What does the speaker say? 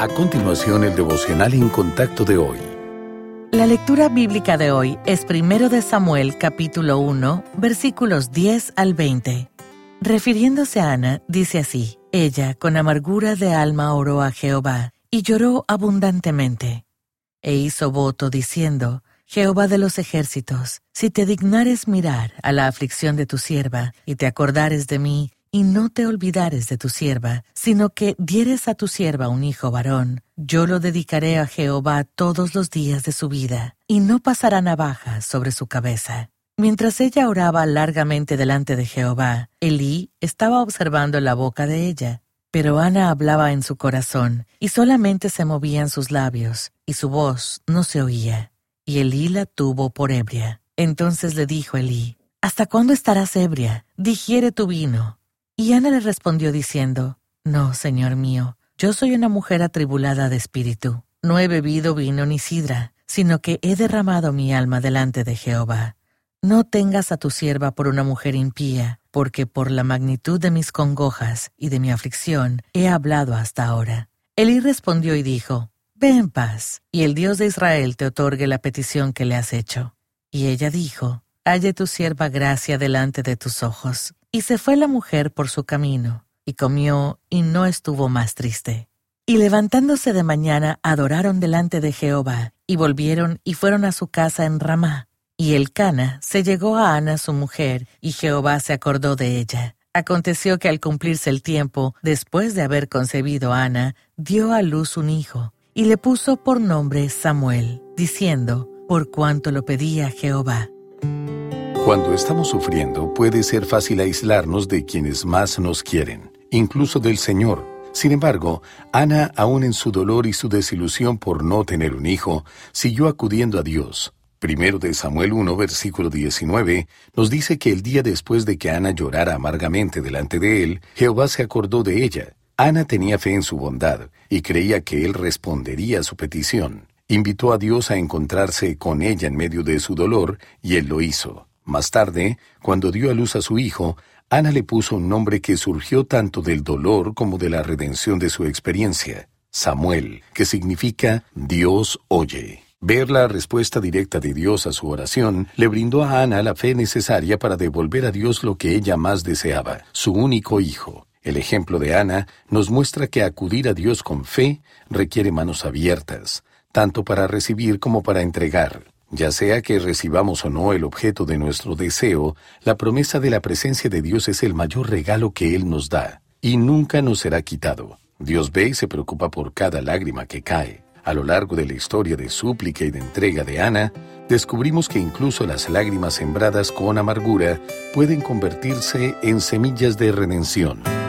A continuación, el devocional en contacto de hoy. La lectura bíblica de hoy es primero de Samuel capítulo 1, versículos 10 al 20. Refiriéndose a Ana, dice así, Ella con amargura de alma oró a Jehová y lloró abundantemente. E hizo voto diciendo, Jehová de los ejércitos, si te dignares mirar a la aflicción de tu sierva y te acordares de mí, y no te olvidares de tu sierva, sino que dieres a tu sierva un hijo varón, yo lo dedicaré a Jehová todos los días de su vida, y no pasará navaja sobre su cabeza. Mientras ella oraba largamente delante de Jehová, Elí estaba observando la boca de ella. Pero Ana hablaba en su corazón, y solamente se movían sus labios, y su voz no se oía. Y Elí la tuvo por ebria. Entonces le dijo Elí, ¿Hasta cuándo estarás ebria? Digiere tu vino. Y Ana le respondió diciendo, No, Señor mío, yo soy una mujer atribulada de espíritu. No he bebido vino ni sidra, sino que he derramado mi alma delante de Jehová. No tengas a tu sierva por una mujer impía, porque por la magnitud de mis congojas y de mi aflicción he hablado hasta ahora. Elí respondió y dijo, Ve en paz, y el Dios de Israel te otorgue la petición que le has hecho. Y ella dijo, Halle tu sierva gracia delante de tus ojos. Y se fue la mujer por su camino, y comió, y no estuvo más triste. Y levantándose de mañana, adoraron delante de Jehová, y volvieron y fueron a su casa en Ramá. Y el Cana se llegó a Ana su mujer, y Jehová se acordó de ella. Aconteció que al cumplirse el tiempo, después de haber concebido a Ana, dio a luz un hijo, y le puso por nombre Samuel, diciendo, por cuanto lo pedía Jehová. Cuando estamos sufriendo puede ser fácil aislarnos de quienes más nos quieren, incluso del Señor. Sin embargo, Ana, aun en su dolor y su desilusión por no tener un hijo, siguió acudiendo a Dios. Primero de Samuel 1, versículo 19, nos dice que el día después de que Ana llorara amargamente delante de él, Jehová se acordó de ella. Ana tenía fe en su bondad y creía que él respondería a su petición. Invitó a Dios a encontrarse con ella en medio de su dolor y él lo hizo. Más tarde, cuando dio a luz a su hijo, Ana le puso un nombre que surgió tanto del dolor como de la redención de su experiencia, Samuel, que significa Dios oye. Ver la respuesta directa de Dios a su oración le brindó a Ana la fe necesaria para devolver a Dios lo que ella más deseaba, su único hijo. El ejemplo de Ana nos muestra que acudir a Dios con fe requiere manos abiertas, tanto para recibir como para entregar. Ya sea que recibamos o no el objeto de nuestro deseo, la promesa de la presencia de Dios es el mayor regalo que Él nos da, y nunca nos será quitado. Dios ve y se preocupa por cada lágrima que cae. A lo largo de la historia de súplica y de entrega de Ana, descubrimos que incluso las lágrimas sembradas con amargura pueden convertirse en semillas de redención.